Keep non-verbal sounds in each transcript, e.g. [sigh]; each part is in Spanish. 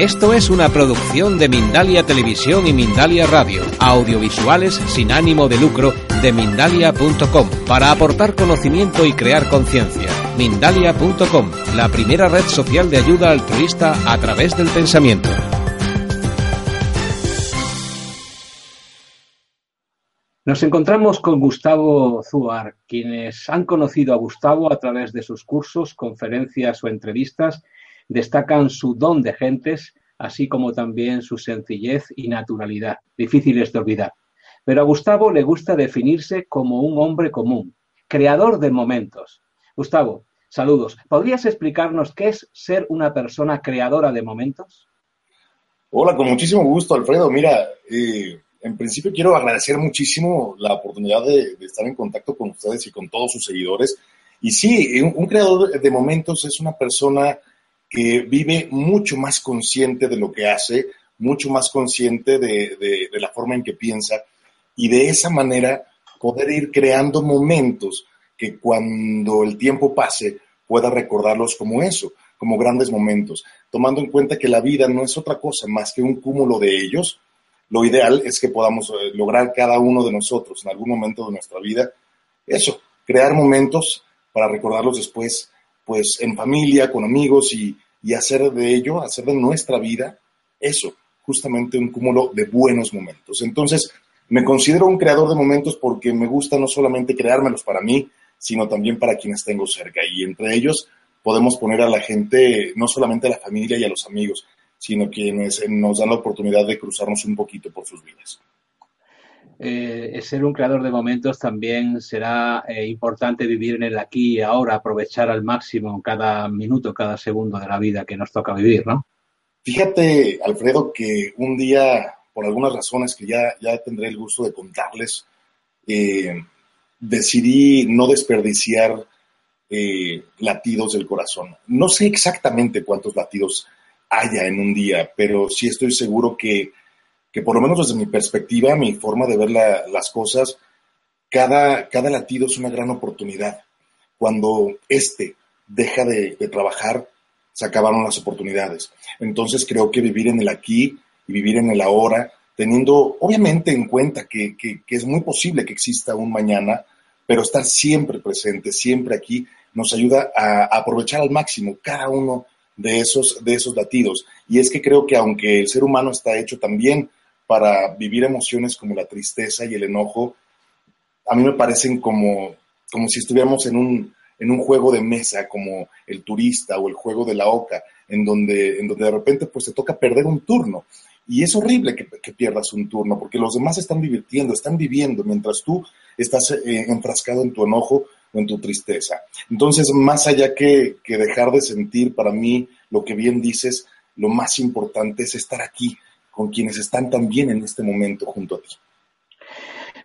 Esto es una producción de Mindalia Televisión y Mindalia Radio, audiovisuales sin ánimo de lucro de mindalia.com, para aportar conocimiento y crear conciencia. Mindalia.com, la primera red social de ayuda altruista a través del pensamiento. Nos encontramos con Gustavo Zuar. Quienes han conocido a Gustavo a través de sus cursos, conferencias o entrevistas destacan su don de gentes, así como también su sencillez y naturalidad, difíciles de olvidar. Pero a Gustavo le gusta definirse como un hombre común, creador de momentos. Gustavo, saludos. ¿Podrías explicarnos qué es ser una persona creadora de momentos? Hola, con muchísimo gusto, Alfredo. Mira, eh, en principio quiero agradecer muchísimo la oportunidad de, estar en contacto con ustedes y con todos sus seguidores. Y sí, un creador de momentos es una persona que vive mucho más consciente de lo que hace, mucho más consciente de, de, de, la forma en que piensa y de esa manera poder ir creando momentos que cuando el tiempo pase pueda recordarlos como eso, como grandes momentos, tomando en cuenta que la vida no es otra cosa más que un cúmulo de ellos. Lo ideal es que podamos lograr cada uno de nosotros en algún momento de nuestra vida eso, crear momentos para recordarlos después pues en familia, con amigos y, y, hacer de ello, hacer de nuestra vida eso, justamente un cúmulo de buenos momentos. Entonces, me considero un creador de momentos porque me gusta no solamente creármelos para mí, sino también para quienes tengo cerca. Y entre ellos podemos poner a la gente, no solamente a la familia y a los amigos, sino quienes nos dan la oportunidad de cruzarnos un poquito por sus vidas eh, ser un creador de momentos también será eh, importante vivir en el aquí y ahora, aprovechar al máximo cada minuto, cada segundo de la vida que nos toca vivir, ¿no? Fíjate, Alfredo, que un día, por algunas razones que ya, ya tendré el gusto de contarles, eh, decidí no desperdiciar eh, latidos del corazón. No sé exactamente cuántos latidos haya en un día, pero sí estoy seguro que que por lo menos desde mi perspectiva, mi forma de ver la, las cosas, cada, cada latido es una gran oportunidad. Cuando este deja de, de, trabajar, se acabaron las oportunidades. Entonces creo que vivir en el aquí y vivir en el ahora, teniendo obviamente en cuenta que, que, que es muy posible que exista un mañana, pero estar siempre presente, siempre aquí, nos ayuda a, aprovechar al máximo cada uno de esos, de esos latidos. Y es que creo que aunque el ser humano está hecho también para vivir emociones como la tristeza y el enojo, a mí me parecen como, como si estuviéramos en un, en un juego de mesa, como el turista o el juego de la oca, en donde, en donde de repente pues te toca perder un turno. Y es horrible que, pierdas un turno, porque los demás están divirtiendo, están viviendo, mientras tú estás eh, enfrascado en tu enojo o en tu tristeza. Entonces, más allá que, que dejar de sentir, para mí, lo que bien dices, lo más importante es estar aquí, con quienes están también en este momento junto a ti?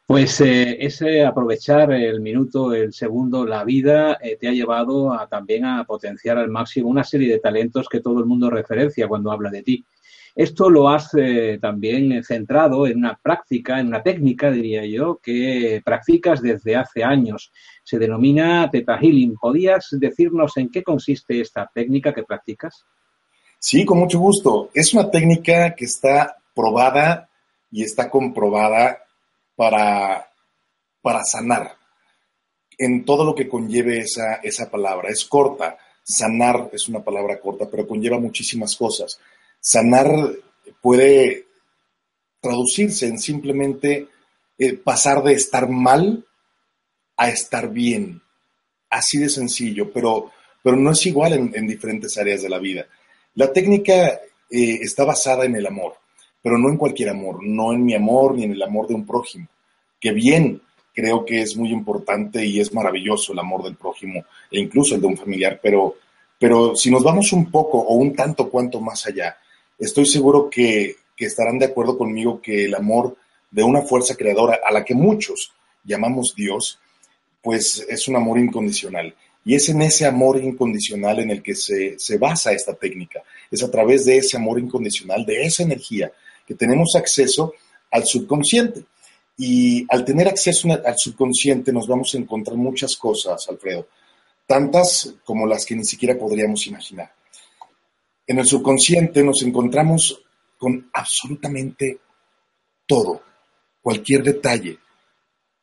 Pues eh, ese aprovechar el minuto, el segundo, la vida, eh, te ha llevado a, también a potenciar al máximo una serie de talentos que todo el mundo referencia cuando habla de ti. Esto lo has eh, también centrado en una práctica, en una técnica, diría yo, que practicas desde hace años. Se denomina Theta Healing. ¿Podías decirnos en qué consiste esta técnica que practicas? Sí, con mucho gusto. Es una técnica que está probada y está comprobada para, para sanar en todo lo que conlleve esa, esa palabra. Es corta. Sanar es una palabra corta, pero conlleva muchísimas cosas. Sanar puede traducirse en simplemente eh, pasar de estar mal a estar bien. Así de sencillo, pero, pero no es igual en, en diferentes áreas de la vida. La técnica eh, está basada en el amor, pero no en cualquier amor, no en mi amor ni en el amor de un prójimo, que bien creo que es muy importante y es maravilloso el amor del prójimo e incluso el de un familiar, pero, pero si nos vamos un poco o un tanto cuanto más allá, estoy seguro que, que estarán de acuerdo conmigo que el amor de una fuerza creadora a la que muchos llamamos Dios, pues es un amor incondicional. Y es en ese amor incondicional en el que se, se basa esta técnica. Es a través de ese amor incondicional, de esa energía, que tenemos acceso al subconsciente. Y al tener acceso al subconsciente nos vamos a encontrar muchas cosas, Alfredo, tantas como las que ni siquiera podríamos imaginar. En el subconsciente nos encontramos con absolutamente todo, cualquier detalle,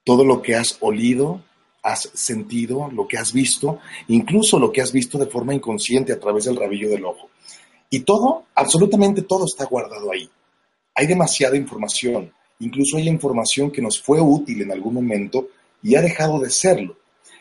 todo lo que has olido, has sentido, lo que has visto, incluso lo que has visto de forma inconsciente a través del rabillo del ojo. Y todo, absolutamente todo está guardado ahí. Hay demasiada información, incluso hay información que nos fue útil en algún momento y ha dejado de serlo.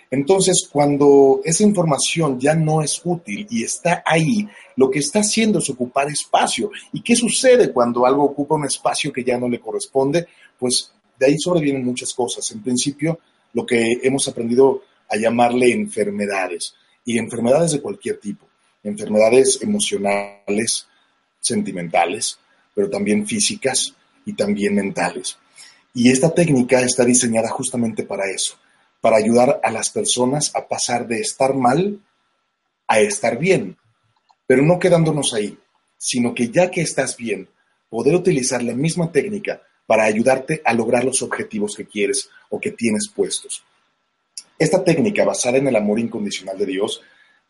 Entonces, cuando esa información ya no es útil y está ahí, lo que está haciendo es ocupar espacio. ¿Y qué sucede cuando algo ocupa un espacio que ya no le corresponde? Pues de ahí sobrevienen muchas cosas. En principio, lo que hemos aprendido a llamarle enfermedades, y enfermedades de cualquier tipo, enfermedades emocionales, sentimentales, pero también físicas y también mentales. Y esta técnica está diseñada justamente para eso, para ayudar a las personas a pasar de estar mal a estar bien, pero no quedándonos ahí, sino que ya que estás bien, poder utilizar la misma técnica para ayudarte a lograr los objetivos que quieres o que tienes puestos. Esta técnica basada en el amor incondicional de Dios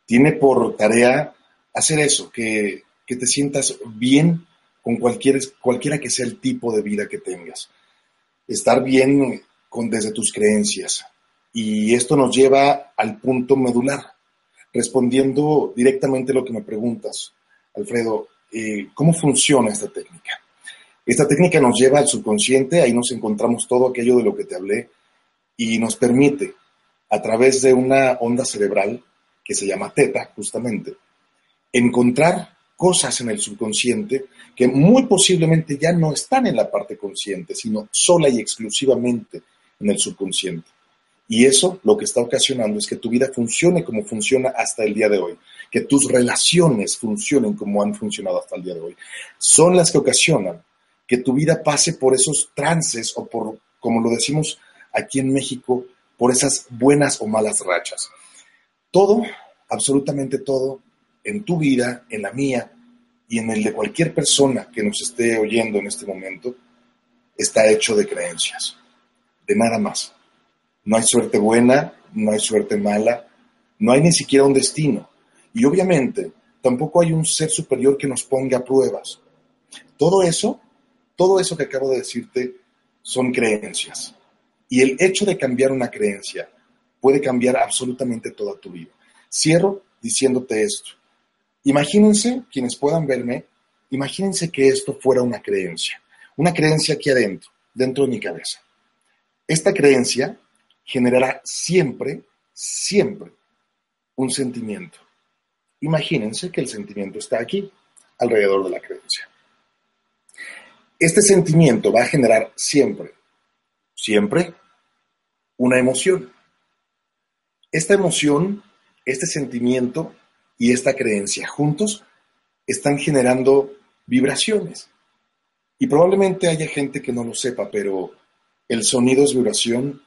tiene por tarea hacer eso, que, que te sientas bien con cualquier, cualquiera que sea el tipo de vida que tengas. Estar bien con, desde tus creencias, y esto nos lleva al punto medular, respondiendo directamente a lo que me preguntas, Alfredo, eh, ¿cómo funciona esta técnica? Esta técnica nos lleva al subconsciente, ahí nos encontramos todo aquello de lo que te hablé y nos permite, a través de una onda cerebral que se llama teta, justamente, encontrar cosas en el subconsciente que muy posiblemente ya no están en la parte consciente, sino sola y exclusivamente en el subconsciente. Y eso lo que está ocasionando es que tu vida funcione como funciona hasta el día de hoy, que tus relaciones funcionen como han funcionado hasta el día de hoy. Son las que ocasionan que tu vida pase por esos trances o por, como lo decimos aquí en México, por esas buenas o malas rachas. Todo, absolutamente todo, en tu vida, en la mía y en el de cualquier persona que nos esté oyendo en este momento, está hecho de creencias, de nada más. No hay suerte buena, no hay suerte mala, no hay ni siquiera un destino. Y obviamente tampoco hay un ser superior que nos ponga pruebas. Todo eso, todo eso que acabo de decirte son creencias. Y el hecho de cambiar una creencia puede cambiar absolutamente toda tu vida. Cierro diciéndote esto. Imagínense, quienes puedan verme, imagínense que esto fuera una creencia, una creencia aquí adentro, dentro de mi cabeza. Esta creencia generará siempre, siempre un sentimiento. Imagínense que el sentimiento está aquí, alrededor de la creencia. Este sentimiento va a generar siempre, siempre una emoción. Esta emoción, este sentimiento y esta creencia juntos están generando vibraciones. Y probablemente haya gente que no lo sepa, pero el sonido es vibración,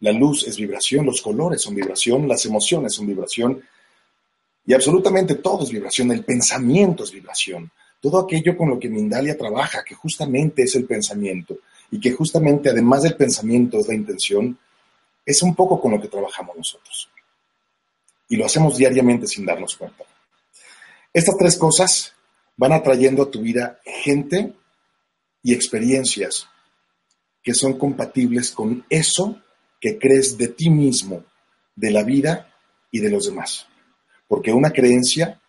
la luz es vibración, los colores son vibración, las emociones son vibración y absolutamente todo es vibración, el pensamiento es vibración. Todo aquello con lo que Mindalia trabaja, que justamente es el pensamiento y que justamente además del pensamiento es la intención, es un poco con lo que trabajamos nosotros. Y lo hacemos diariamente sin darnos cuenta. Estas tres cosas van atrayendo a tu vida gente y experiencias que son compatibles con eso que crees de ti mismo, de la vida y de los demás. Porque una creencia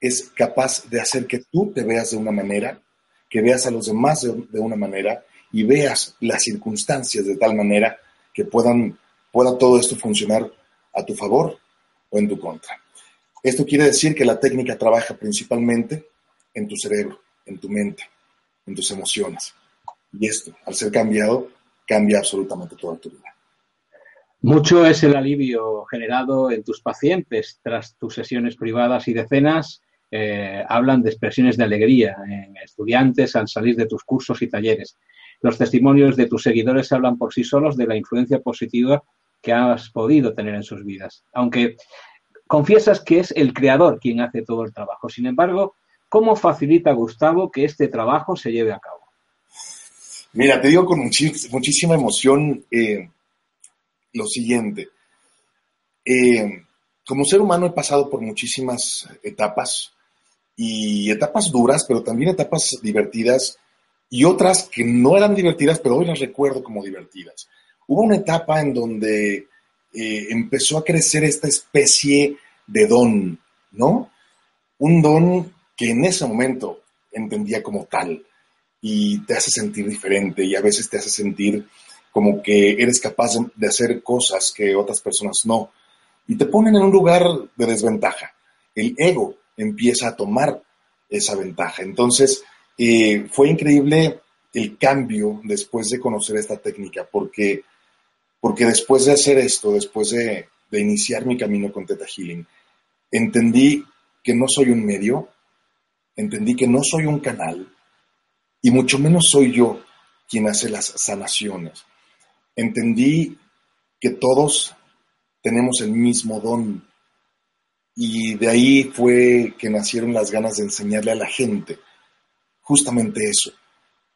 es capaz de hacer que tú te veas de una manera, que veas a los demás de, una manera y veas las circunstancias de tal manera que puedan, pueda todo esto funcionar a tu favor o en tu contra. Esto quiere decir que la técnica trabaja principalmente en tu cerebro, en tu mente, en tus emociones. Y esto, al ser cambiado, cambia absolutamente toda tu vida. Mucho es el alivio generado en tus pacientes tras tus sesiones privadas y decenas. Eh, hablan de expresiones de alegría en estudiantes al salir de tus cursos y talleres. Los testimonios de tus seguidores hablan por sí solos de la influencia positiva que has podido tener en sus vidas. Aunque Confiesas que es el creador quien hace todo el trabajo. Sin embargo, ¿cómo facilita Gustavo que este trabajo se lleve a cabo? Mira, te digo con muchísima emoción eh, lo siguiente. Eh, como ser humano he pasado por muchísimas etapas y etapas duras, pero también etapas divertidas y otras que no eran divertidas, pero hoy las recuerdo como divertidas. Hubo una etapa en donde eh, empezó a crecer esta especie de don, ¿no? Un don que en ese momento entendía como tal y te hace sentir diferente y a veces te hace sentir como que eres capaz de- hacer cosas que otras personas no. Y te ponen en un lugar de desventaja. El ego empieza a tomar esa ventaja. Entonces, eh, fue increíble el cambio después de conocer esta técnica, porque, porque después de hacer esto, después de, de iniciar mi camino con Teta Healing, entendí que no soy un medio, entendí que no soy un canal, y mucho menos soy yo quien hace las sanaciones. Entendí que todos tenemos el mismo don y de ahí fue que nacieron las ganas de enseñarle a la gente justamente eso,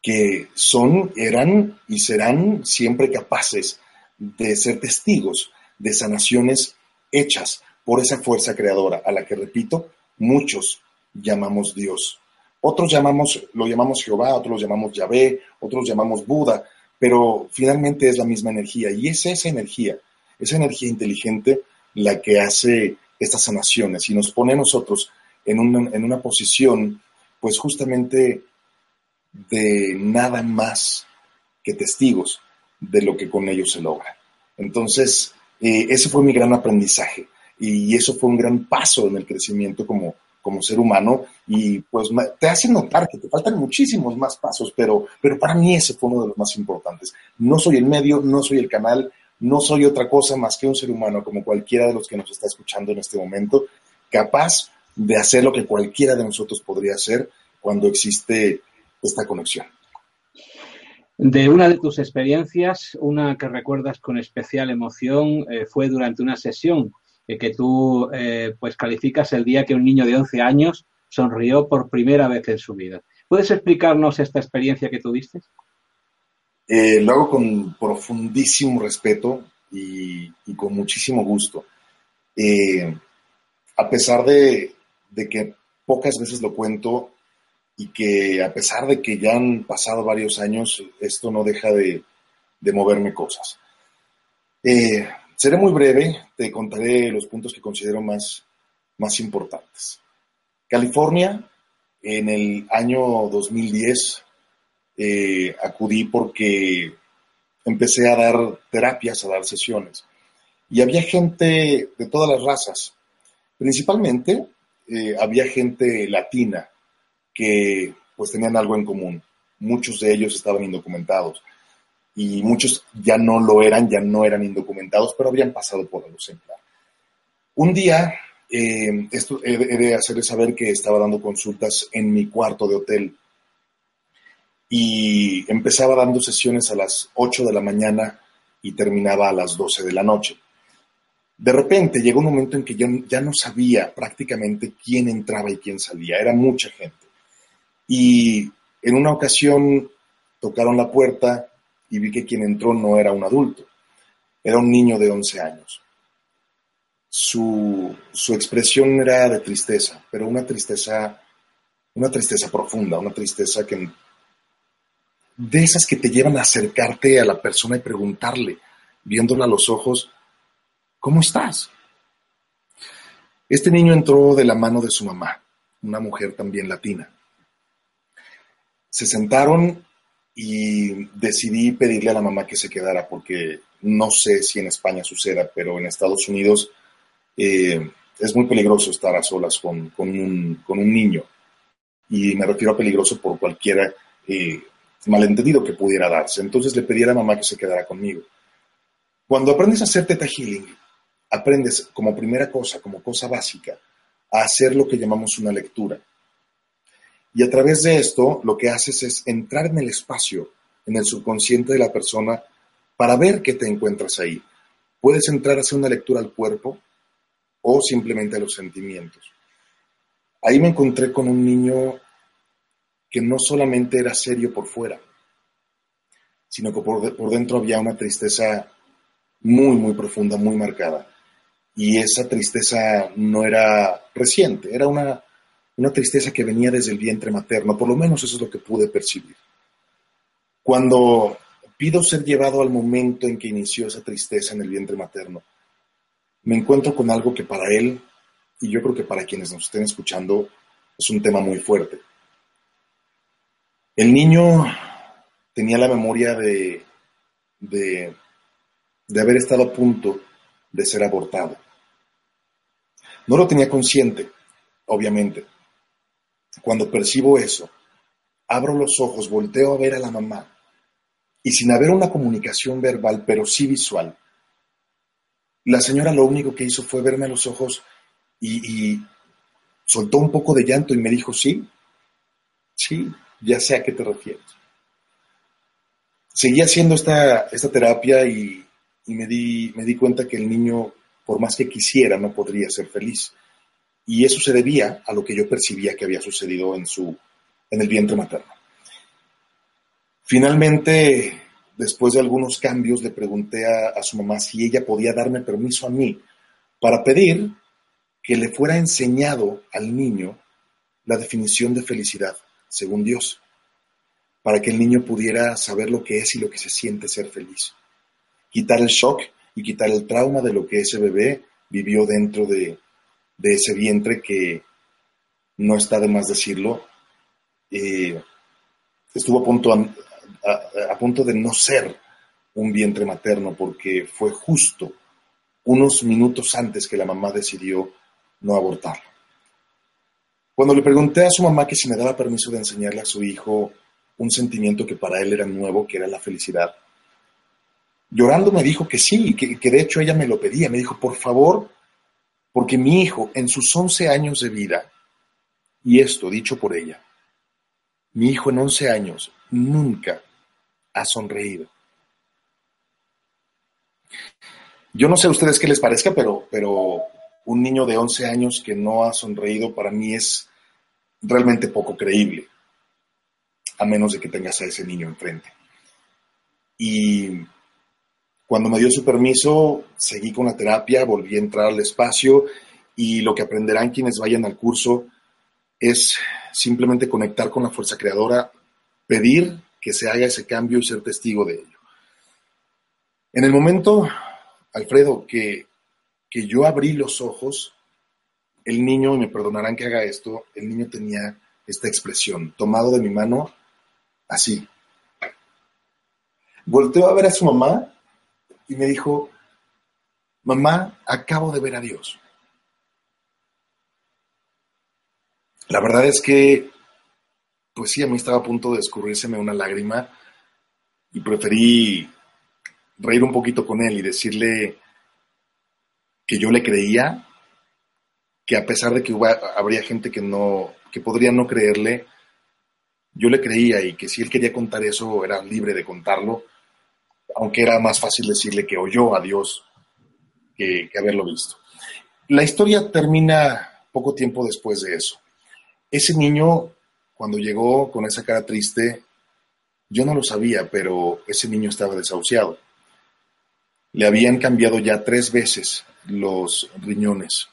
que son, eran y serán siempre capaces de ser testigos de sanaciones hechas por esa fuerza creadora, a la que, repito, muchos llamamos Dios. Otros llamamos, lo llamamos Jehová, otros lo llamamos Yahvé, otros llamamos Buda, pero finalmente es la misma energía y es esa energía, esa energía inteligente la que hace estas sanaciones y nos pone a nosotros en una, en una posición, pues justamente de nada más que testigos de lo que con ellos se logra. Entonces, eh, ese fue mi gran aprendizaje y eso fue un gran paso en el crecimiento como, como ser humano y pues te hace notar que te faltan muchísimos más pasos, pero, pero para mí ese fue uno de los más importantes. No soy el medio, no soy el canal, no soy otra cosa más que un ser humano como cualquiera de los que nos está escuchando en este momento, capaz de hacer lo que cualquiera de nosotros podría hacer cuando existe esta conexión. De una de tus experiencias, una que recuerdas con especial emoción, eh, fue durante una sesión eh, que tú eh, pues calificas el día que un niño de 11 años sonrió por primera vez en su vida. ¿Puedes explicarnos esta experiencia que tuviste? Eh, lo hago con profundísimo respeto y, con muchísimo gusto. Eh, a pesar de, de que pocas veces lo cuento y que a pesar de que ya han pasado varios años, esto no deja de, de moverme cosas. Eh, seré muy breve, te contaré los puntos que considero más, más importantes. California, en el año 2010, eh, acudí porque empecé a dar terapias, a dar sesiones. Y había gente de todas las razas. Principalmente eh, había gente latina que pues tenían algo en común. Muchos de ellos estaban indocumentados y muchos ya no lo eran, ya no eran indocumentados, pero habían pasado por algo similar. Un día, eh, esto he he de hacerles saber que estaba dando consultas en mi cuarto de hotel y empezaba dando sesiones a las 8 de la mañana y terminaba a las 12 de la noche. De repente llegó un momento en que yo ya no sabía prácticamente quién entraba y quién salía, era mucha gente. Y en una ocasión tocaron la puerta y vi que quien entró no era un adulto, era un niño de 11 años. Su, su expresión era de tristeza, pero una tristeza, una tristeza profunda, una tristeza que de esas que te llevan a acercarte a la persona y preguntarle, viéndola a los ojos, ¿cómo estás? Este niño entró de la mano de su mamá, una mujer también latina. Se sentaron y decidí pedirle a la mamá que se quedara porque no sé si en España suceda, pero en Estados Unidos eh, es muy peligroso estar a solas con, con, un, con, un, niño. Y me refiero a peligroso por cualquier eh, malentendido que pudiera darse. Entonces le pedí a la mamá que se quedara conmigo. Cuando aprendes a hacer teta healing, aprendes como primera cosa, como cosa básica, a hacer lo que llamamos una lectura. Y a través de esto lo que haces es entrar en el espacio, en el subconsciente de la persona, para ver qué te encuentras ahí. Puedes entrar a hacer una lectura al cuerpo, o simplemente a los sentimientos. Ahí me encontré con un niño que no solamente era serio por fuera, sino que por, por dentro había una tristeza muy, muy profunda, muy marcada. Y esa tristeza no era reciente, era una, una tristeza que venía desde el vientre materno, por lo menos eso es lo que pude percibir. Cuando pido ser llevado al momento en que inició esa tristeza en el vientre materno, me encuentro con algo que para él, y yo creo que para quienes nos estén escuchando, es un tema muy fuerte. El niño tenía la memoria de, de, haber estado a punto de ser abortado. No lo tenía consciente, obviamente. Cuando percibo eso, abro los ojos, volteo a ver a la mamá y sin haber una comunicación verbal, pero sí visual, la señora lo único que hizo fue verme a los ojos y, soltó un poco de llanto y me dijo, sí, sí, ya sé a qué te refieres. Seguí haciendo esta, esta terapia y, me, di, me di cuenta que el niño, por más que quisiera, no podría ser feliz. Y eso se debía a lo que yo percibía que había sucedido en, su, en el vientre materno. Finalmente, después de algunos cambios, le pregunté a, su mamá si ella podía darme permiso a mí para pedir que le fuera enseñado al niño la definición de felicidad, según Dios, para que el niño pudiera saber lo que es y lo que se siente ser feliz. Quitar el shock y quitar el trauma de lo que ese bebé vivió dentro de, ese vientre que, no está de más decirlo, eh, estuvo a punto, a, punto de no ser un vientre materno porque fue justo unos minutos antes que la mamá decidió no abortarlo. Cuando le pregunté a su mamá que si me daba permiso de enseñarle a su hijo un sentimiento que para él era nuevo, que era la felicidad, llorando me dijo que sí, que, que de hecho ella me lo pedía. Me dijo, por favor, porque mi hijo en sus 11 años de vida, y esto dicho por ella, mi hijo en 11 años nunca ha sonreído. Yo no sé a ustedes qué les parezca, pero, pero un niño de 11 años que no ha sonreído para mí es realmente poco creíble, a menos de que tengas a ese niño enfrente. Y cuando me dio su permiso, seguí con la terapia, volví a entrar al espacio y lo que aprenderán quienes vayan al curso es simplemente conectar con la fuerza creadora, pedir que se haga ese cambio y ser testigo de ello. En el momento, Alfredo, que, que yo abrí los ojos, el niño, y me perdonarán que haga esto, el niño tenía esta expresión, tomado de mi mano, así. Volteó a ver a su mamá y me dijo, mamá, acabo de ver a Dios. La verdad es que pues sí, a mí estaba a punto de escurrírseme una lágrima y preferí reír un poquito con él y decirle que yo le creía, que a pesar de que habría gente que no, que podría no creerle, yo le creía y que si él quería contar eso era libre de contarlo, aunque era más fácil decirle que oyó a Dios que haberlo visto. La historia termina poco tiempo después de eso. Ese niño cuando llegó con esa cara triste, yo no lo sabía, pero ese niño estaba desahuciado. Le habían cambiado ya tres veces los riñones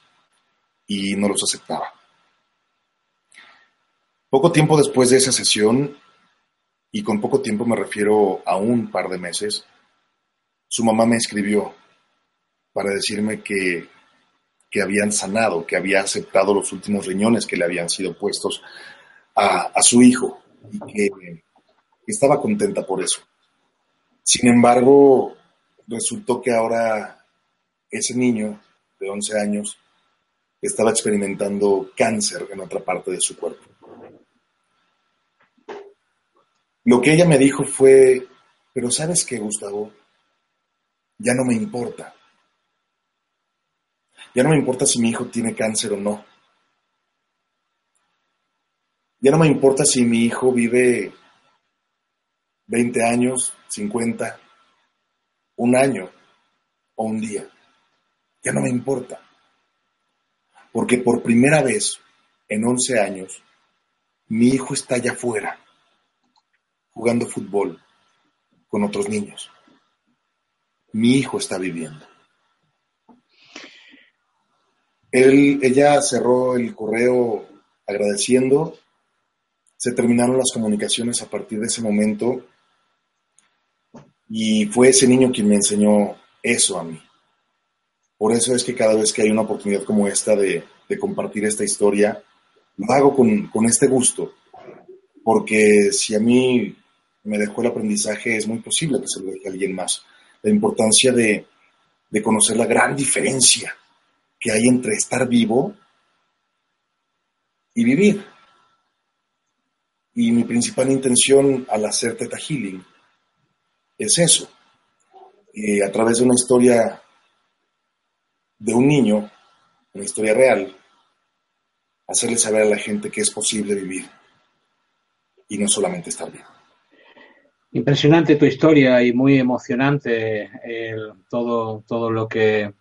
y no los aceptaba. Poco tiempo después de esa sesión, y con poco tiempo me refiero a un par de meses, su mamá me escribió para decirme que, que habían sanado, que había aceptado los últimos riñones que le habían sido puestos a, su hijo y que, estaba contenta por eso. Sin embargo, resultó que ahora ese niño de 11 años estaba experimentando cáncer en otra parte de su cuerpo. Lo que ella me dijo fue, pero sabes qué, Gustavo, ya no me importa. Ya no me importa si mi hijo tiene cáncer o no. Ya no me importa si mi hijo vive 20 años, 50, un año o un día. Ya no me importa. porque por primera vez en 11 años, mi hijo está allá afuera, jugando fútbol con otros niños. Mi hijo está viviendo. Él, ella cerró el correo agradeciendo, se terminaron las comunicaciones a partir de ese momento y fue ese niño quien me enseñó eso a mí. Por eso es que cada vez que hay una oportunidad como esta de, compartir esta historia, lo hago con, este gusto, porque si a mí me dejó el aprendizaje, es muy posible que se lo deje a alguien más. La importancia de, conocer la gran diferencia que hay entre estar vivo y vivir. Y mi principal intención al hacer Teta Healing es eso. Eh, a través de una historia de un niño, una historia real, hacerle saber a la gente que es posible vivir y no solamente estar vivo. Impresionante tu historia y muy emocionante todo, todo lo, que,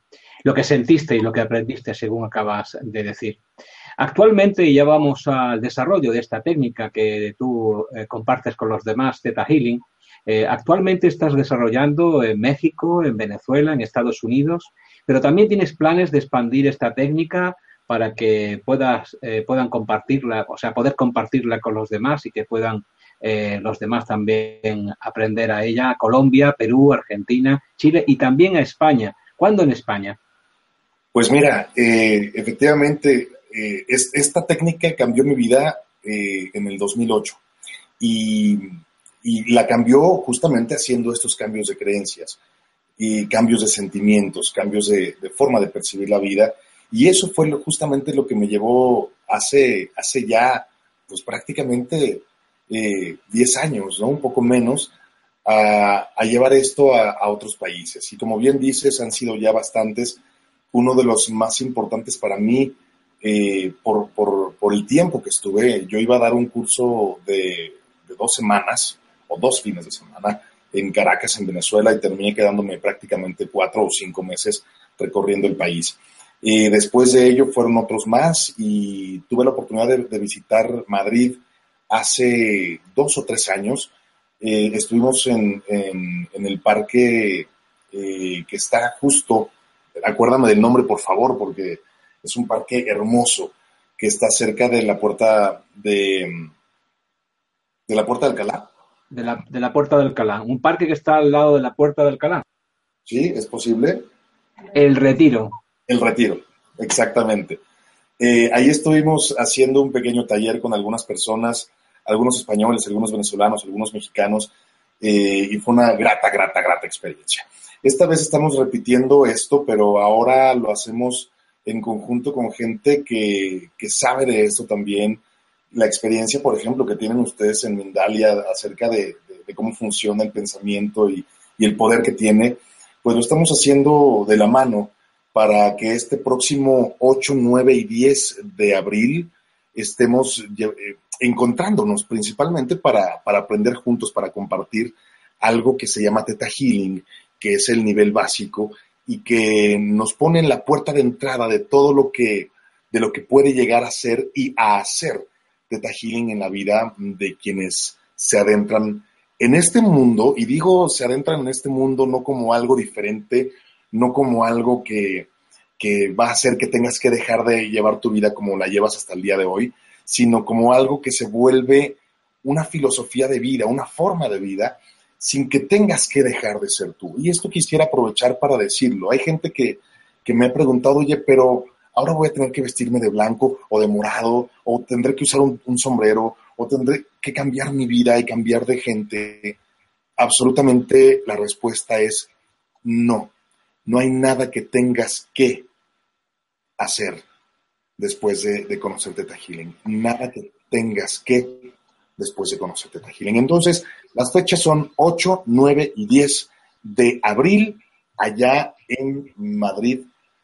lo que sentiste y lo que aprendiste según acabas de decir. Actualmente ya vamos al desarrollo de esta técnica que tú eh, compartes con los demás, Theta Healing. Eh, actualmente estás desarrollando en México, en Venezuela, en Estados Unidos, pero también tienes planes de expandir esta técnica para que puedas, eh, puedan compartirla, o sea, poder compartirla con los demás y que puedan los demás también aprender a ella, Colombia, Perú, Argentina, Chile y también a España. ¿Cuándo en España? Pues mira, efectivamente eh, esta técnica cambió mi vida eh, en el 2008 y, la cambió justamente haciendo estos cambios de creencias y cambios de sentimientos, cambios de, forma de percibir la vida. Y eso fue justamente lo que me llevó hace, hace ya, pues prácticamente 10 eh, años, ¿no? Un poco menos, a, llevar esto a, otros países. Y como bien dices, han sido ya bastantes. Uno de los más importantes para mí eh, por, por, el tiempo que estuve. Yo iba a dar un curso de, dos semanas o dos fines de semana en Caracas, en Venezuela, y terminé quedándome prácticamente cuatro o cinco meses recorriendo el país. Y después de ello fueron otros más y tuve la oportunidad de, visitar Madrid hace dos o tres años. Eh, estuvimos en, en, el parque eh, que está justo, acuérdame del nombre por favor, porque es un parque hermoso que está cerca de la puerta de, de la puerta de Alcalá. De la, de la puerta de Alcalá. Un parque que está al lado de la puerta de Alcalá. Sí, es posible. El Retiro. El Retiro, exactamente. Eh, ahí estuvimos haciendo un pequeño taller con algunas personas, algunos españoles, algunos venezolanos, algunos mexicanos, eh, y fue una grata, grata, grata experiencia. Esta vez estamos repitiendo esto, pero ahora lo hacemos en conjunto con gente que, sabe de esto también. La experiencia, por ejemplo, que tienen ustedes en Mindalia acerca de, cómo funciona el pensamiento y, el poder que tiene, pues lo estamos haciendo de la mano para que este próximo 8, 9 y 10 de abril estemos eh, encontrándonos principalmente para, para aprender juntos, para compartir algo que se llama Teta Healing, que es el nivel básico y que nos pone en la puerta de entrada de todo lo que, de lo que puede llegar a ser y a hacer Teta Healing en la vida de quienes se adentran en este mundo, y digo se adentran en este mundo no como algo diferente, no como algo que, que va a hacer que tengas que dejar de llevar tu vida como la llevas hasta el día de hoy, sino como algo que se vuelve una filosofía de vida, una forma de vida sin que tengas que dejar de ser tú. Y esto quisiera aprovechar para decirlo. Hay gente que, me ha preguntado, oye, pero ahora voy a tener que vestirme de blanco o de morado, o tendré que usar un, sombrero, o tendré que cambiar mi vida y cambiar de gente. Absolutamente la respuesta es no. No hay nada que tengas que hacer después de, de conocer Teta Healing. Nada que tengas que después de conocer Teta Healing. Entonces, las fechas son 8, 9 y 10 de abril allá en Madrid,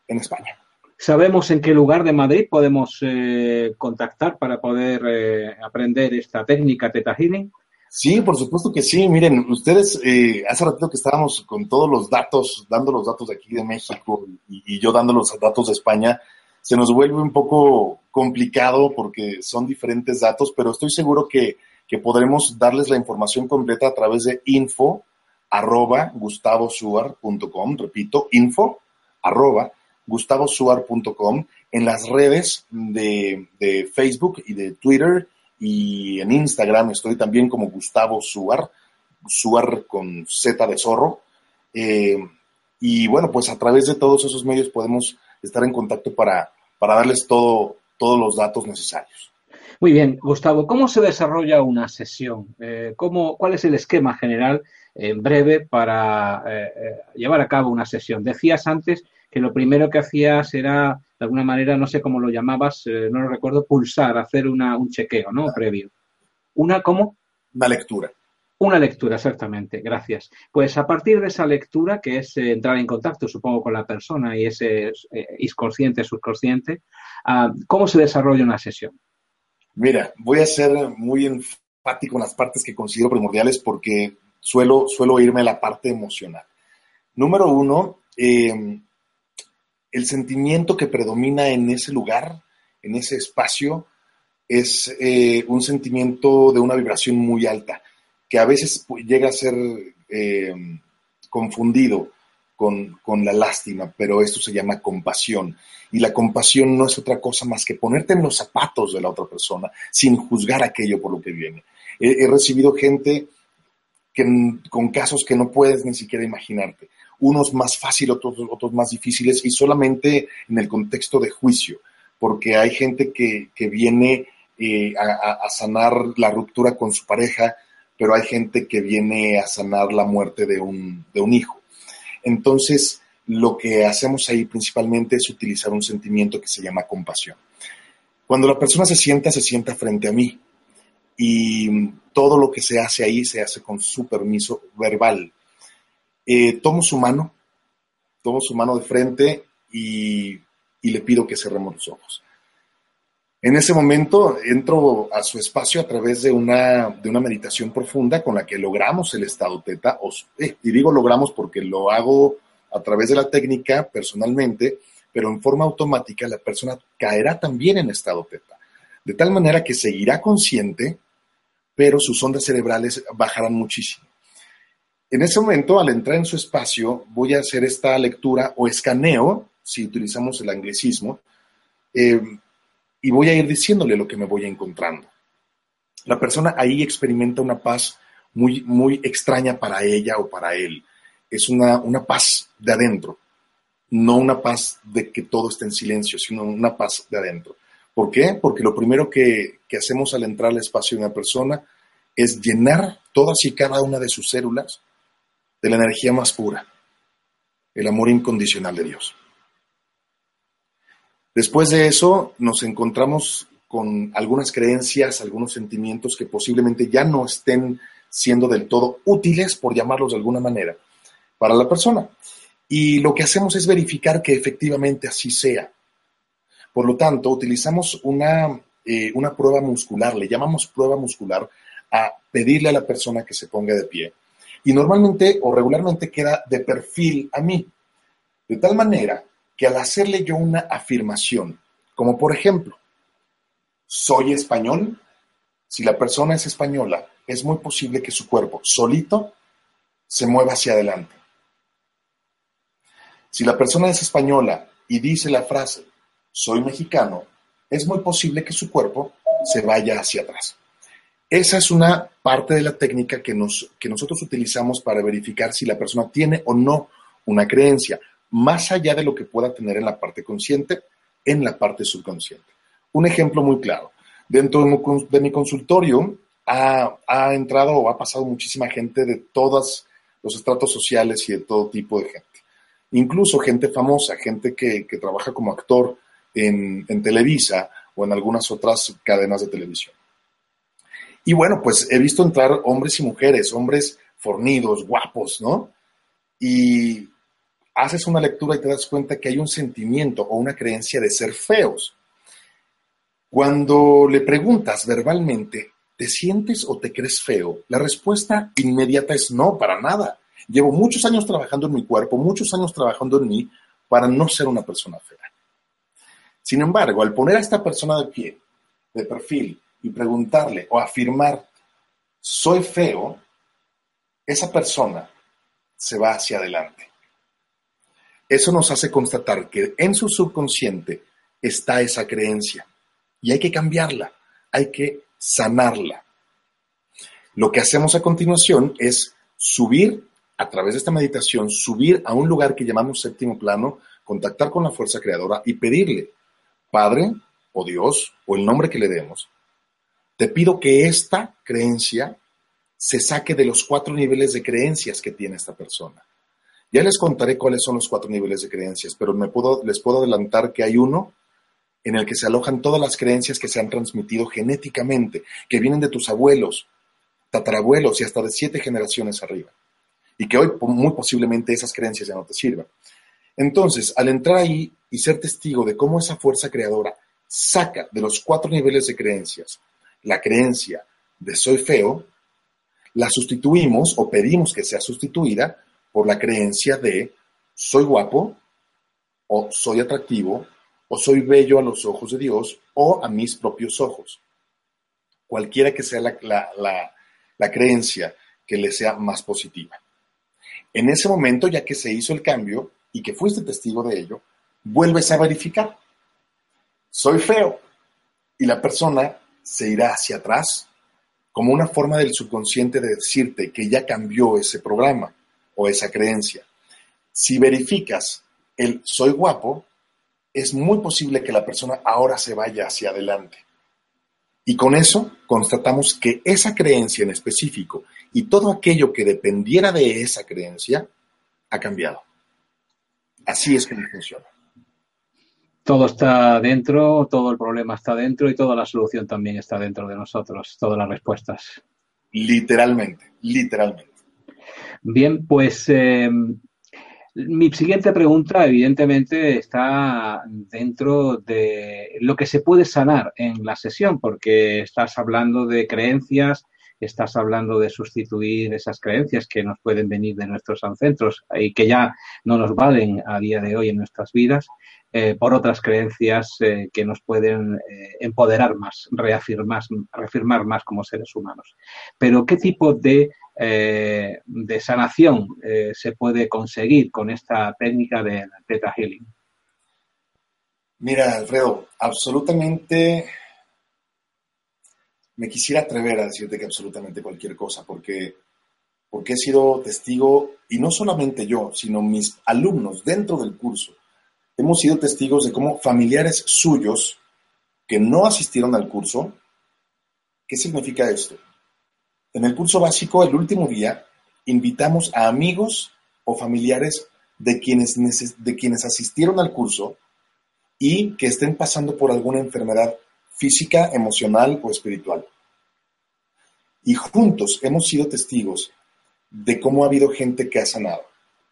en España. ¿Sabemos en qué lugar de Madrid podemos eh, contactar para poder eh, aprender esta técnica Teta Healing? Sí, por supuesto que sí. Miren, ustedes, eh, hace ratito que estábamos con todos los datos, dando los datos de aquí de México y, yo dando los datos de España, se nos vuelve un poco complicado porque son diferentes datos, pero estoy seguro que, que podremos darles la información completa a través de info arroba gustavosuar.com, repito, info arroba gustavosuar.com en las redes de, Facebook y de Twitter y en Instagram estoy también como Gustavo Suar, Suar con Z de zorro. Eh, y bueno, pues a través de todos esos medios podemos estar en contacto para, para darles todo, todos los datos necesarios. Muy bien, Gustavo, ¿cómo se desarrolla una sesión? Eh, ¿cómo, ¿Cuál es el esquema general en breve para eh, llevar a cabo una sesión? Decías antes que lo primero que hacías era, de alguna manera, no sé cómo lo llamabas, eh, no lo recuerdo, pulsar, hacer una, un chequeo, ¿no? Previo. ¿Una cómo? Una lectura. Una lectura, exactamente, gracias. Pues a partir de esa lectura, que es eh, entrar en contacto, supongo, con la persona y ese eh, inconsciente, subconsciente, uh, ¿cómo se desarrolla una sesión? Mira, voy a ser muy enfático en las partes que considero primordiales porque suelo, suelo irme a la parte emocional. Número uno, eh, el sentimiento que predomina en ese lugar, en ese espacio, es eh, un sentimiento de una vibración muy alta, que a veces llega a ser eh, confundido con, con, la lástima, pero esto se llama compasión. Y la compasión no es otra cosa más que ponerte en los zapatos de la otra persona sin juzgar aquello por lo que viene. He, recibido gente con casos que no puedes ni siquiera imaginarte unos más fáciles, otros, otros más difíciles, y solamente en el contexto de juicio, porque hay gente que, que viene eh, a, a, sanar la ruptura con su pareja, pero hay gente que viene a sanar la muerte de un, de un hijo. Entonces, lo que hacemos ahí principalmente es utilizar un sentimiento que se llama compasión. Cuando la persona se sienta, se sienta frente a mí y todo lo que se hace ahí se hace con su permiso verbal eh, tomo su mano, tomo su mano de frente y, y le pido que cerremos los ojos. En ese momento entro a su espacio a través de una, de una meditación profunda con la que logramos el estado teta. Eh, y digo logramos porque lo hago a través de la técnica personalmente, pero en forma automática la persona caerá también en estado teta. De tal manera que seguirá consciente, pero sus ondas cerebrales bajarán muchísimo. En ese momento, al entrar en su espacio, voy a hacer esta lectura o escaneo, si utilizamos el anglicismo, eh, y voy a ir diciéndole lo que me voy encontrando. La persona ahí experimenta una paz muy, muy extraña para ella o para él. Es una, una paz de adentro, no una paz de que todo esté en silencio, sino una paz de adentro. ¿Por qué? Porque lo primero que, que hacemos al entrar al espacio de una persona es llenar todas y cada una de sus células de la energía más pura, el amor incondicional de Dios. Después de eso nos encontramos con algunas creencias, algunos sentimientos que posiblemente ya no estén siendo del todo útiles, por llamarlos de alguna manera, para la persona. Y lo que hacemos es verificar que efectivamente así sea. Por lo tanto, utilizamos una, eh, una prueba muscular, le llamamos prueba muscular, a pedirle a la persona que se ponga de pie y normalmente o regularmente queda de perfil a mí. De tal manera que al hacerle yo una afirmación, como por ejemplo, soy español, si la persona es española, es muy posible que su cuerpo solito se mueva hacia adelante. Si la persona es española y dice la frase, soy mexicano, es muy posible que su cuerpo se vaya hacia atrás. Esa es una parte de la técnica que, nos, que nosotros utilizamos para verificar si la persona tiene o no una creencia, más allá de lo que pueda tener en la parte consciente, en la parte subconsciente. Un ejemplo muy claro. Dentro de mi consultorio ha, ha entrado o ha pasado muchísima gente de todos los estratos sociales y de todo tipo de gente. Incluso gente famosa, gente que, que trabaja como actor en, en Televisa o en algunas otras cadenas de televisión. Y bueno, pues he visto entrar hombres y mujeres, hombres fornidos, guapos, ¿no? Y haces una lectura y te das cuenta que hay un sentimiento o una creencia de ser feos. Cuando le preguntas verbalmente, ¿te sientes o te crees feo? La respuesta inmediata es no, para nada. Llevo muchos años trabajando en mi cuerpo, muchos años trabajando en mí para no ser una persona fea. Sin embargo, al poner a esta persona de pie, de perfil, y preguntarle o afirmar, soy feo, esa persona se va hacia adelante. Eso nos hace constatar que en su subconsciente está esa creencia y hay que cambiarla, hay que sanarla. Lo que hacemos a continuación es subir a través de esta meditación, subir a un lugar que llamamos séptimo plano, contactar con la fuerza creadora y pedirle, Padre o Dios o el nombre que le demos, te pido que esta creencia se saque de los cuatro niveles de creencias que tiene esta persona. Ya les contaré cuáles son los cuatro niveles de creencias, pero les puedo adelantar que hay uno en el que se alojan todas las creencias que se han transmitido genéticamente, que vienen de tus abuelos, tatarabuelos y hasta de siete generaciones arriba. Y que hoy muy posiblemente esas creencias ya no te sirvan. Entonces, al entrar ahí y ser testigo de cómo esa fuerza creadora saca de los cuatro niveles de creencias la creencia de soy feo, la sustituimos o pedimos que sea sustituida por la creencia de soy guapo o soy atractivo o soy bello a los ojos de Dios o a mis propios ojos. Cualquiera que sea la, creencia que le sea más positiva. En ese momento, ya que se hizo el cambio y que fuiste testigo de ello, vuelves a verificar. Soy feo. Y la persona se irá hacia atrás como una forma del subconsciente de decirte que ya cambió ese programa o esa creencia. Si verificas el soy guapo, es muy posible que la persona ahora se vaya hacia adelante. Y con eso constatamos que esa creencia en específico y todo aquello que dependiera de esa creencia ha cambiado. Así es que funciona. Todo está dentro, todo el problema está dentro y toda la solución también está dentro de nosotros, todas las respuestas. Literalmente, literalmente. Bien, pues eh, mi siguiente pregunta, evidentemente, está dentro de lo que se puede sanar en la sesión, porque estás hablando de creencias, estás hablando de sustituir esas creencias que nos pueden venir de nuestros ancestros y que ya no nos valen a día de hoy en nuestras vidas, eh, por otras creencias eh, que nos pueden eh, empoderar más, reafirmar, reafirmar más como seres humanos. Pero, ¿qué tipo de de sanación se puede conseguir con esta técnica de Theta Healing? Mira, Alfredo, absolutamente me quisiera atrever a decirte que absolutamente cualquier cosa, porque, porque he sido testigo, y no solamente yo, sino mis alumnos dentro del curso, hemos sido testigos de cómo familiares suyos que no asistieron al curso, ¿qué significa esto? En el curso básico, el último día, invitamos a amigos o familiares de quienes, de quienes asistieron al curso y que estén pasando por alguna enfermedad física, emocional o espiritual. Y juntos hemos sido testigos de cómo ha habido gente que ha sanado.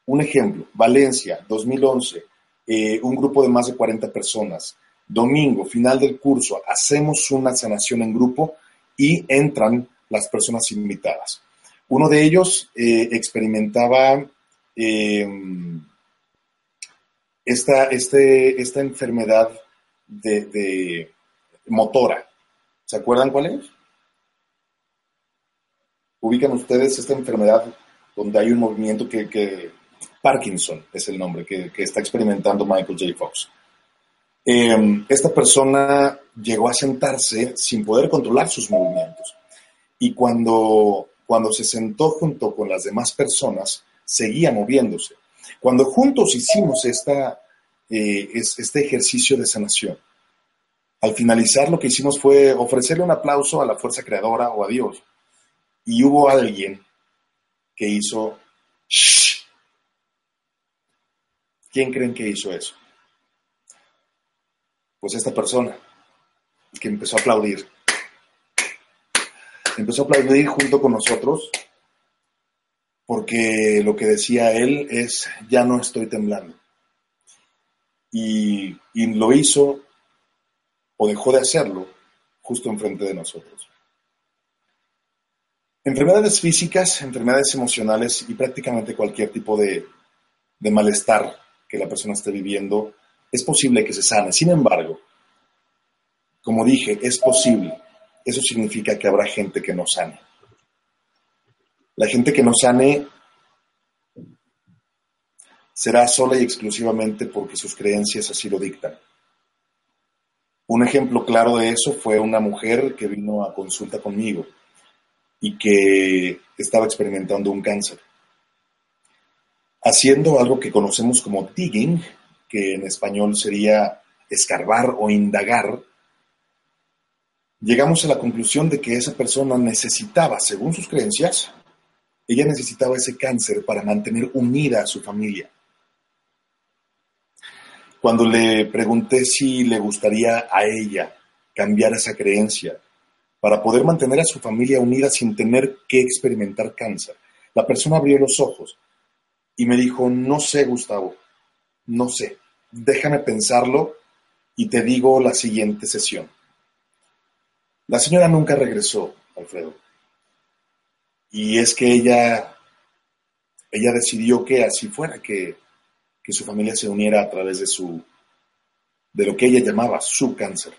Un ejemplo, Valencia, 2011, eh, un grupo de más de 40 personas. Domingo, final del curso, hacemos una sanación en grupo y entran las personas invitadas. Uno de ellos eh, experimentaba eh, esta, este, esta enfermedad de, motora. ¿Se acuerdan cuál es? Ubican ustedes esta enfermedad donde hay un movimiento que, Parkinson es el nombre que, está experimentando Michael J. Fox. Eh, esta persona llegó a sentarse sin poder controlar sus movimientos y cuando, cuando se sentó junto con las demás personas, seguía moviéndose. Cuando juntos hicimos esta, eh, este ejercicio de sanación, al finalizar lo que hicimos fue ofrecerle un aplauso a la fuerza creadora o a Dios. Y hubo alguien que hizo... Shh. ¿Quién creen que hizo eso? Pues esta persona, que empezó a aplaudir empezó a aplaudir junto con nosotros porque lo que decía él es, ya no estoy temblando. Y, lo hizo o dejó de hacerlo justo enfrente de nosotros. Enfermedades físicas, enfermedades emocionales y prácticamente cualquier tipo de, de malestar que la persona esté viviendo, es posible que se sane. Sin embargo, como dije, es posible. Eso significa que habrá gente que no sane. La gente que no sane será sola y exclusivamente porque sus creencias así lo dictan. Un ejemplo claro de eso fue una mujer que vino a consulta conmigo y que estaba experimentando un cáncer. Haciendo algo que conocemos como digging, que en español sería escarbar o indagar, llegamos a la conclusión de que esa persona necesitaba, según sus creencias, ella necesitaba ese cáncer para mantener unida a su familia. Cuando le pregunté si le gustaría a ella cambiar esa creencia para poder mantener a su familia unida sin tener que experimentar cáncer, la persona abrió los ojos y me dijo, no sé, Gustavo, no sé, déjame pensarlo y te digo la siguiente sesión. La señora nunca regresó, Alfredo. Y es que ella, ella decidió que así fuera, que, que su familia se uniera a través de su, de lo que ella llamaba su cáncer.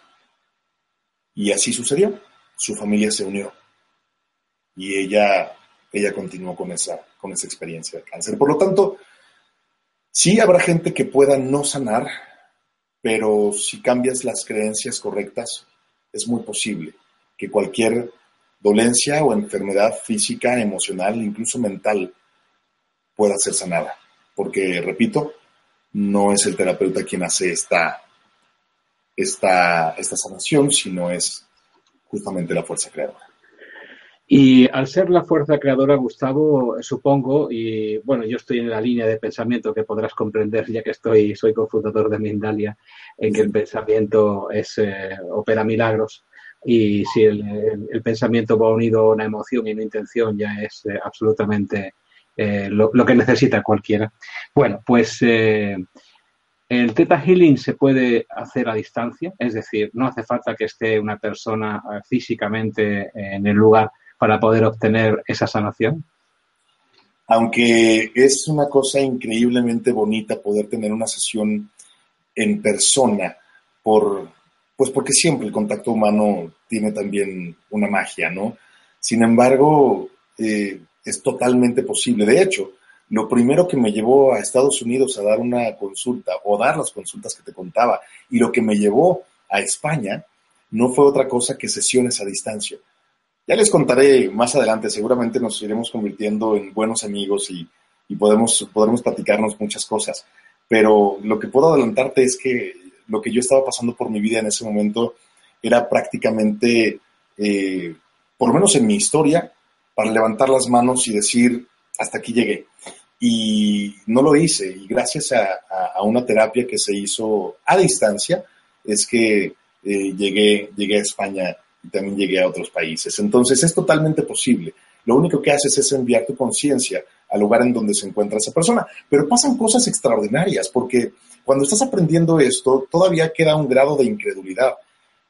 Y así sucedió. Su familia se unió. Y ella, ella continuó con esa, con esa experiencia de cáncer. Por lo tanto, sí habrá gente que pueda no sanar, pero si cambias las creencias correctas, es muy posible que cualquier dolencia o enfermedad física, emocional, incluso mental, pueda ser sanada. Porque, repito, no es el terapeuta quien hace esta, esta, esta sanación, sino es justamente la fuerza creadora. Y al ser la fuerza creadora, Gustavo, supongo, y bueno, yo estoy en la línea de pensamiento que podrás comprender, ya que estoy, soy cofundador de Mindalia, en que el pensamiento es, eh, opera milagros. Y si el, el, pensamiento va unido a una emoción y una intención, ya es eh, absolutamente eh, lo, lo, que necesita cualquiera. Bueno, pues eh, el Theta Healing se puede hacer a distancia, es decir, no hace falta que esté una persona físicamente en el lugar para poder obtener esa sanación? Aunque es una cosa increíblemente bonita poder tener una sesión en persona, por, pues porque siempre el contacto humano tiene también una magia, ¿no? Sin embargo, eh, es totalmente posible. De hecho, lo primero que me llevó a Estados Unidos a dar una consulta o dar las consultas que te contaba y lo que me llevó a España no fue otra cosa que sesiones a distancia. Ya les contaré más adelante, seguramente nos iremos convirtiendo en buenos amigos y, y podemos, podremos platicarnos muchas cosas. Pero lo que puedo adelantarte es que lo que yo estaba pasando por mi vida en ese momento era prácticamente, eh, por lo menos en mi historia, para levantar las manos y decir, hasta aquí llegué. Y no lo hice. Y gracias a, una terapia que se hizo a distancia, es que eh, llegué, llegué a España y también llegué a otros países. Entonces es totalmente posible. Lo único que haces es enviar tu conciencia al lugar en donde se encuentra esa persona. Pero pasan cosas extraordinarias porque cuando estás aprendiendo esto, todavía queda un grado de incredulidad.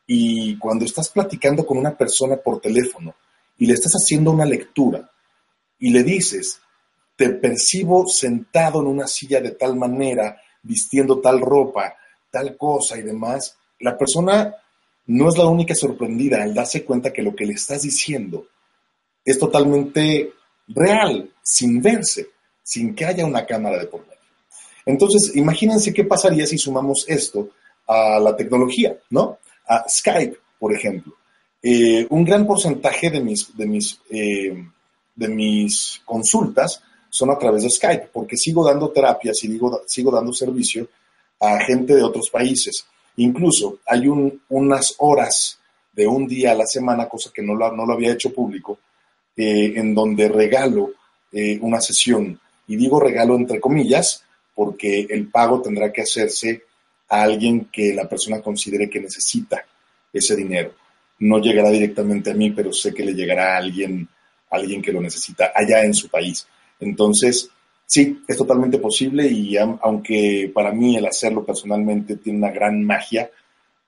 Y cuando estás platicando con una persona por teléfono y le estás haciendo una lectura y le dices, te percibo sentado en una silla de tal manera, vistiendo tal ropa, tal cosa y demás, la persona no es la única sorprendida al darse cuenta que lo que le estás diciendo es totalmente real, sin verse, sin que haya una cámara de por medio. Entonces, imagínense qué pasaría si sumamos esto a la tecnología, ¿no? A Skype, por ejemplo. Eh, un gran porcentaje de mis, de, mis, eh, de mis consultas son a través de Skype, porque sigo dando terapias y digo, sigo dando servicio a gente de otros países. Incluso hay un, unas horas de un día a la semana, cosa que no lo, no lo había hecho público, eh, en donde regalo una sesión. Y digo regalo entre comillas, porque el pago tendrá que hacerse a alguien que la persona considere que necesita ese dinero. No llegará directamente a mí, pero sé que le llegará a alguien, a alguien que lo necesita allá en su país. Entonces, Sí, es totalmente posible y aunque para mí el hacerlo personalmente tiene una gran magia,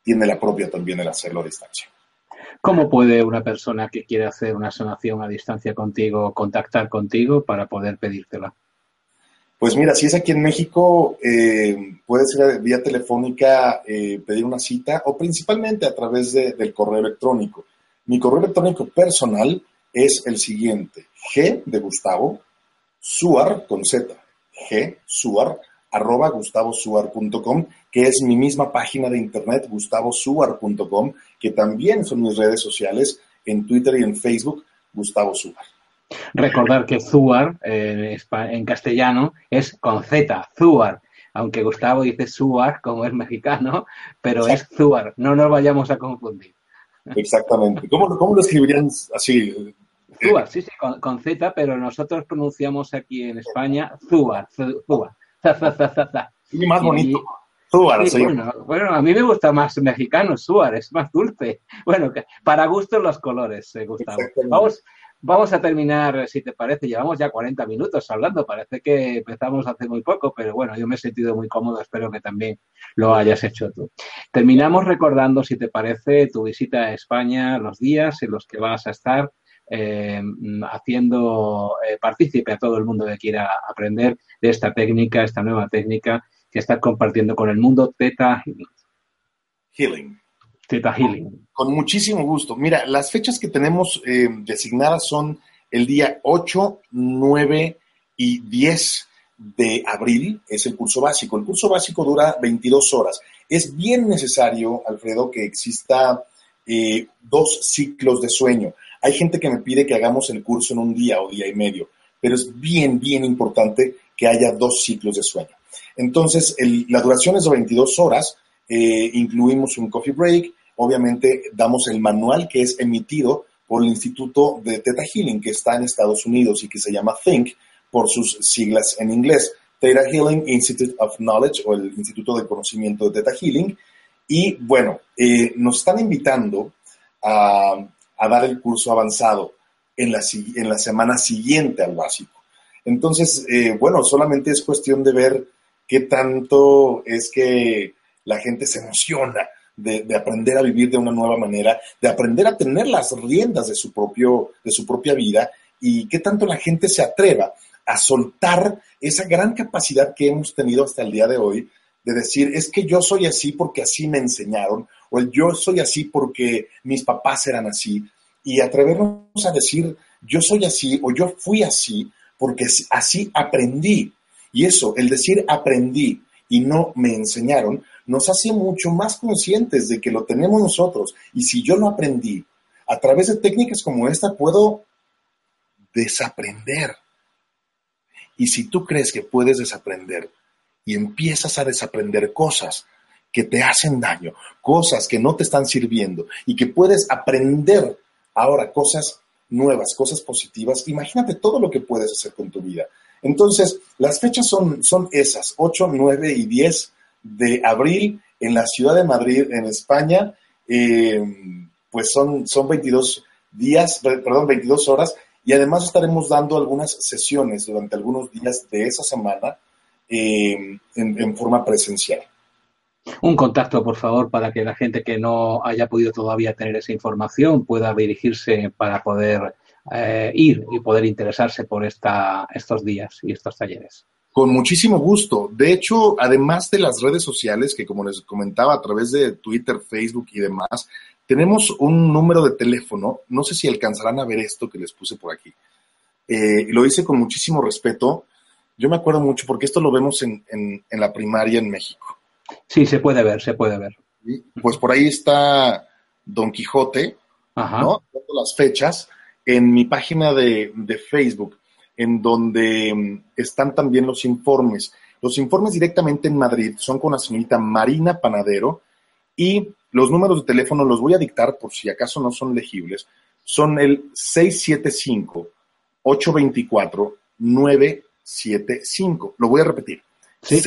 tiene la propia también el hacerlo a distancia. ¿Cómo puede una persona que quiere hacer una sanación a distancia contigo contactar contigo para poder pedírtela? Pues mira, si es aquí en México, eh, puede ser vía telefónica eh, pedir una cita o principalmente a través de- del correo electrónico. Mi correo electrónico personal es el siguiente, G de Gustavo, Suar con Z, G, Suar, arroba gustavosuar.com, que es mi misma página de internet, gustavosuar.com, que también son mis redes sociales en Twitter y en Facebook, Gustavo Suar. Recordar que Zuar en, castellano es con Z, Zuar. Aunque Gustavo dice Suar, como es mexicano, pero es Zuar. No nos vayamos a confundir. Exactamente. ¿Cómo, cómo lo escribirían así? Zuar, sí, sí, con, con Z, pero nosotros pronunciamos aquí en España Zuar, Zu- Zuar. Sí, más Y- bonito. Suar, Sí, bueno, bueno, a mí me gusta más mexicano, Suar, es más dulce. Bueno, para gustos los colores, eh, Gustavo. Vamos, vamos a terminar, si te parece, llevamos ya 40 minutos hablando, parece que empezamos hace muy poco, pero bueno, yo me he sentido muy cómodo, espero que también lo hayas hecho tú. Terminamos recordando, si te parece, tu visita a España, los días en los que vas a estar eh, haciendo eh, partícipe a todo el mundo que quiera aprender de esta técnica, esta nueva técnica que estás compartiendo con el mundo Theta Healing. Healing. Theta Healing. Con muchísimo gusto. Mira, las fechas que tenemos eh, designadas son el día 8, 9 y 10 de abril, es el curso básico. El curso básico dura 22 horas. Es bien necesario, Alfredo, que exista eh, dos ciclos de sueño. Hay gente que me pide que hagamos el curso en un día o día y medio, pero es bien, bien importante que haya dos ciclos de sueño. Entonces, el- la duración es de 22 horas, eh, incluimos un coffee break, obviamente damos el manual que es emitido por el Instituto de Theta Healing que está en Estados Unidos y que se llama Think por sus siglas en inglés. Theta Healing Institute of Knowledge o el Instituto de Conocimiento de Theta Healing. Y bueno, eh, nos están invitando a, dar el curso avanzado en la, si- en la semana siguiente al básico. Entonces, eh, bueno, solamente es cuestión de ver qué tanto es que la gente se emociona de, de aprender a vivir de una nueva manera, de aprender a tener las riendas de su, propio, de su propia vida y qué tanto la gente se atreva a soltar esa gran capacidad que hemos tenido hasta el día de hoy de decir, es que yo soy así porque así me enseñaron, o el yo soy así porque mis papás eran así, y atrevernos a decir, yo soy así o yo fui así porque así aprendí. Y eso, el decir aprendí y no me enseñaron, nos hace mucho más conscientes de que lo tenemos nosotros. Y si yo lo aprendí, a través de técnicas como esta puedo desaprender. Y si tú crees que puedes desaprender y empiezas a desaprender cosas que te hacen daño, cosas que no te están sirviendo y que puedes aprender ahora cosas nuevas, cosas positivas, imagínate todo lo que puedes hacer con tu vida. Entonces, las fechas son, son esas, 8, 9 y 10 de abril en la ciudad de Madrid, en España, eh, pues son, son 22 días, perdón, 22 horas, y además estaremos dando algunas sesiones durante algunos días de esa semana eh, en, en forma presencial. Un contacto, por favor, para que la gente que no haya podido todavía tener esa información pueda dirigirse para poder eh, ir y poder interesarse por esta, estos días y estos talleres. Con muchísimo gusto. De hecho, además de las redes sociales, que como les comentaba a través de Twitter, Facebook y demás, tenemos un número de teléfono. No sé si alcanzarán a ver esto que les puse por aquí. Eh, lo hice con muchísimo respeto. Yo me acuerdo mucho porque esto lo vemos en, en, en la primaria en México. Sí, se puede ver, se puede ver. Pues por ahí está Don Quijote, Ajá. ¿no? Las fechas en mi página de, de Facebook, en donde mm, están también los informes. Los informes directamente en Madrid son con la señorita Marina Panadero y los números de teléfono los voy a dictar por si acaso no son legibles. Son el 675-824-975. Lo voy a repetir. Sí.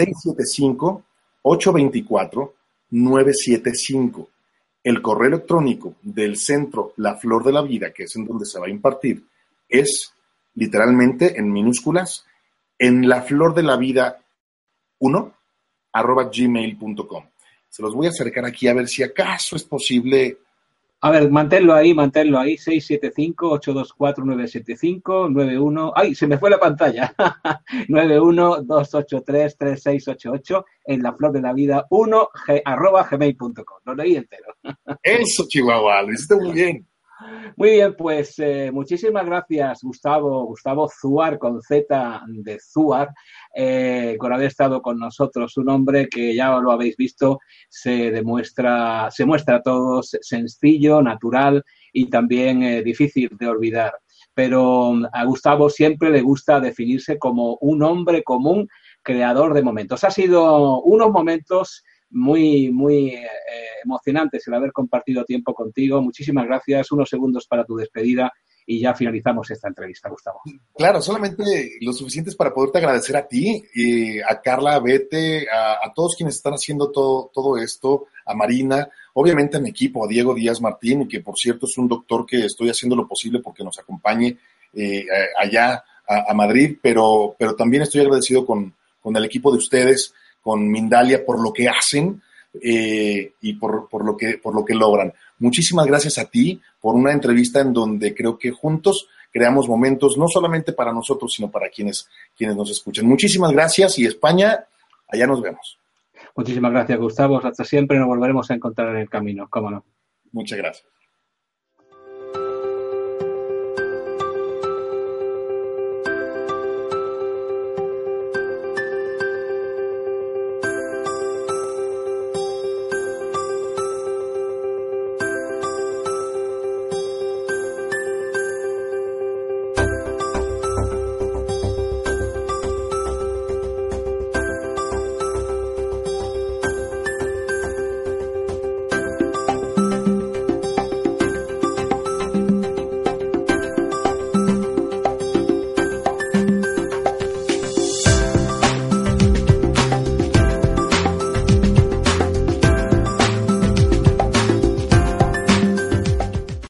675-824-975. El correo electrónico del centro La Flor de la Vida, que es en donde se va a impartir, es literalmente en minúsculas en la flor de la vida 1 arroba gmail.com. Se los voy a acercar aquí a ver si acaso es posible A ver, manténlo ahí, manténlo ahí. 675-824-975, 91. ¡Ay! Se me fue la pantalla. [laughs] 91-283-3688 en la flor de la vida 1 arroba gmail.com. Lo leí entero. Eso, Chihuahua, lo hiciste muy bien. Muy bien, pues eh, muchísimas gracias, Gustavo, Gustavo Zuar, con Z de Zuar, eh, por haber estado con nosotros. Un hombre que ya lo habéis visto, se demuestra, se muestra a todos sencillo, natural y también eh, difícil de olvidar. Pero mm, a Gustavo siempre le gusta definirse como un hombre común, creador de momentos. Ha sido unos momentos muy, muy eh, emocionantes el haber compartido tiempo contigo. Muchísimas gracias. Unos segundos para tu despedida y ya finalizamos esta entrevista, Gustavo. Claro, solamente lo suficientes para poderte agradecer a ti, y a Carla, a Bete, a, todos quienes están haciendo todo, todo esto, a Marina, obviamente a mi equipo, a Diego Díaz Martín, que por cierto es un doctor que estoy haciendo lo posible porque nos acompañe eh, allá a, Madrid, pero, pero también estoy agradecido con, con el equipo de ustedes con Mindalia por lo que hacen eh, y por, por, lo que, por lo que logran. Muchísimas gracias a ti por una entrevista en donde creo que juntos creamos momentos no solamente para nosotros, sino para quienes, quienes nos escuchan. Muchísimas gracias y España, allá nos vemos. Muchísimas gracias, Gustavo. Hasta siempre nos volveremos a encontrar en el camino, cómo no. Muchas gracias.